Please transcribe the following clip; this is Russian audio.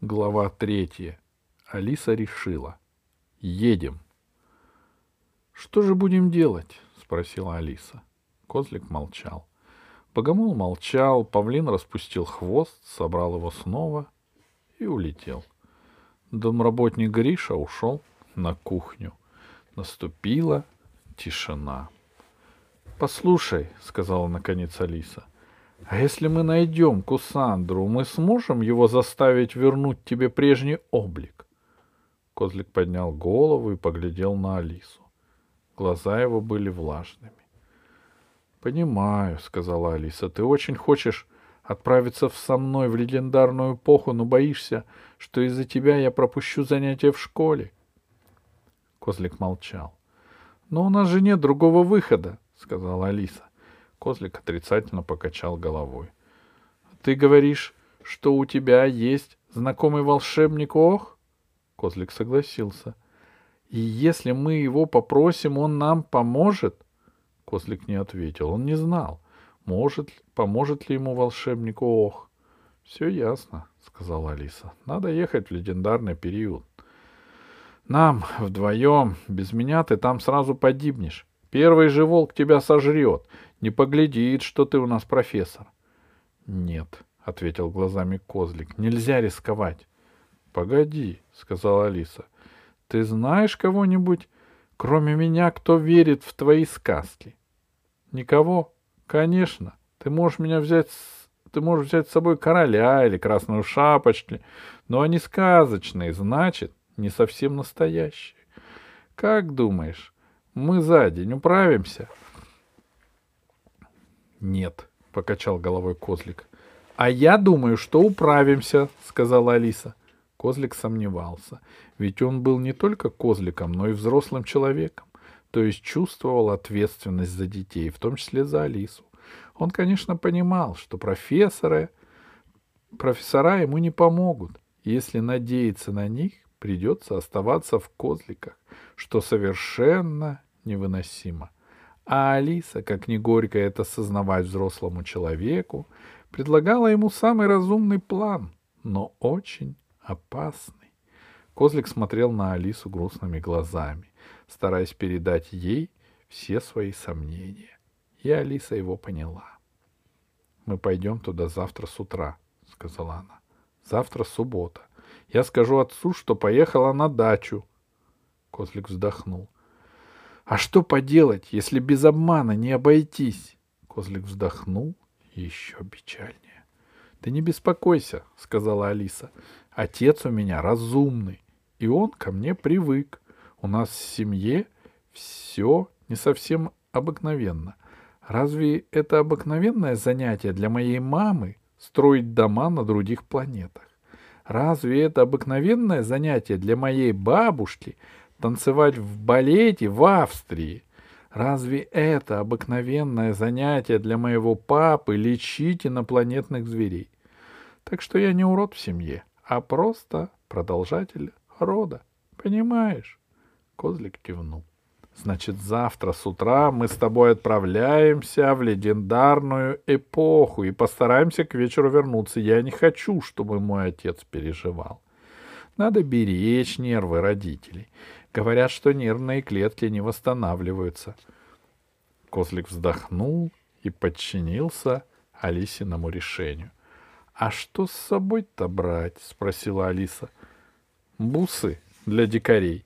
Глава третья. Алиса решила. Едем. Что же будем делать? спросила Алиса. Козлик молчал. Богомол молчал, павлин распустил хвост, собрал его снова и улетел. Домработник Гриша ушел на кухню. Наступила тишина. «Послушай», — сказала наконец Алиса, — «а если мы найдем Кусандру, мы сможем его заставить вернуть тебе прежний облик?» Козлик поднял голову и поглядел на Алису. Глаза его были влажными. «Понимаю», — сказала Алиса, — «ты очень хочешь отправиться со мной в легендарную эпоху, но боишься, что из-за тебя я пропущу занятия в школе». Козлик молчал. «Но у нас же нет другого выхода», — сказала Алиса. Козлик отрицательно покачал головой. «Ты говоришь, что у тебя есть знакомый волшебник Ох?» Козлик согласился. «И если мы его попросим, он нам поможет?» Козлик не ответил. Он не знал, может, поможет ли ему волшебник Ох. «Все ясно», — сказала Алиса. «Надо ехать в легендарный период. Нам вдвоем, без меня ты там сразу погибнешь. Первый же волк тебя сожрет, не поглядит, что ты у нас профессор. — Нет, — ответил глазами козлик, — нельзя рисковать. — Погоди, — сказала Алиса, — ты знаешь кого-нибудь, кроме меня, кто верит в твои сказки? — Никого? — Конечно. Ты можешь меня взять с... Ты можешь взять с собой короля или красную шапочку, но они сказочные, значит, не совсем настоящие. Как думаешь, мы за день управимся? — Нет, — покачал головой козлик. — А я думаю, что управимся, — сказала Алиса. Козлик сомневался, ведь он был не только козликом, но и взрослым человеком, то есть чувствовал ответственность за детей, в том числе за Алису. Он, конечно, понимал, что профессоры, профессора ему не помогут. Если надеяться на них, придется оставаться в козликах, что совершенно невыносимо. А Алиса, как ни горько это сознавать взрослому человеку, предлагала ему самый разумный план, но очень опасный. Козлик смотрел на Алису грустными глазами, стараясь передать ей все свои сомнения. И Алиса его поняла. «Мы пойдем туда завтра с утра», — сказала она. «Завтра суббота. Я скажу отцу, что поехала на дачу. Козлик вздохнул. А что поделать, если без обмана не обойтись? Козлик вздохнул еще печальнее. Ты не беспокойся, сказала Алиса. Отец у меня разумный, и он ко мне привык. У нас в семье все не совсем обыкновенно. Разве это обыкновенное занятие для моей мамы строить дома на других планетах? Разве это обыкновенное занятие для моей бабушки танцевать в балете в Австрии? Разве это обыкновенное занятие для моего папы лечить инопланетных зверей? Так что я не урод в семье, а просто продолжатель рода. Понимаешь? Козлик кивнул. Значит, завтра с утра мы с тобой отправляемся в легендарную эпоху и постараемся к вечеру вернуться. Я не хочу, чтобы мой отец переживал. Надо беречь нервы родителей. Говорят, что нервные клетки не восстанавливаются. Козлик вздохнул и подчинился Алисиному решению. — А что с собой-то брать? — спросила Алиса. — Бусы для дикарей